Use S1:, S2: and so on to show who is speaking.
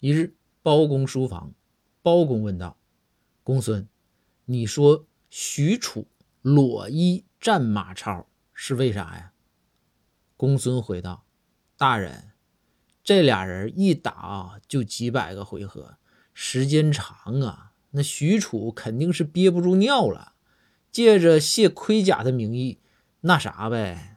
S1: 一日包公书房包公问道公孙你说许褚裸衣战马超是为啥呀？公孙回道大人这俩人一打就几百个回合时间长啊那许褚肯定是憋不住尿了借着卸盔甲的名义那啥呗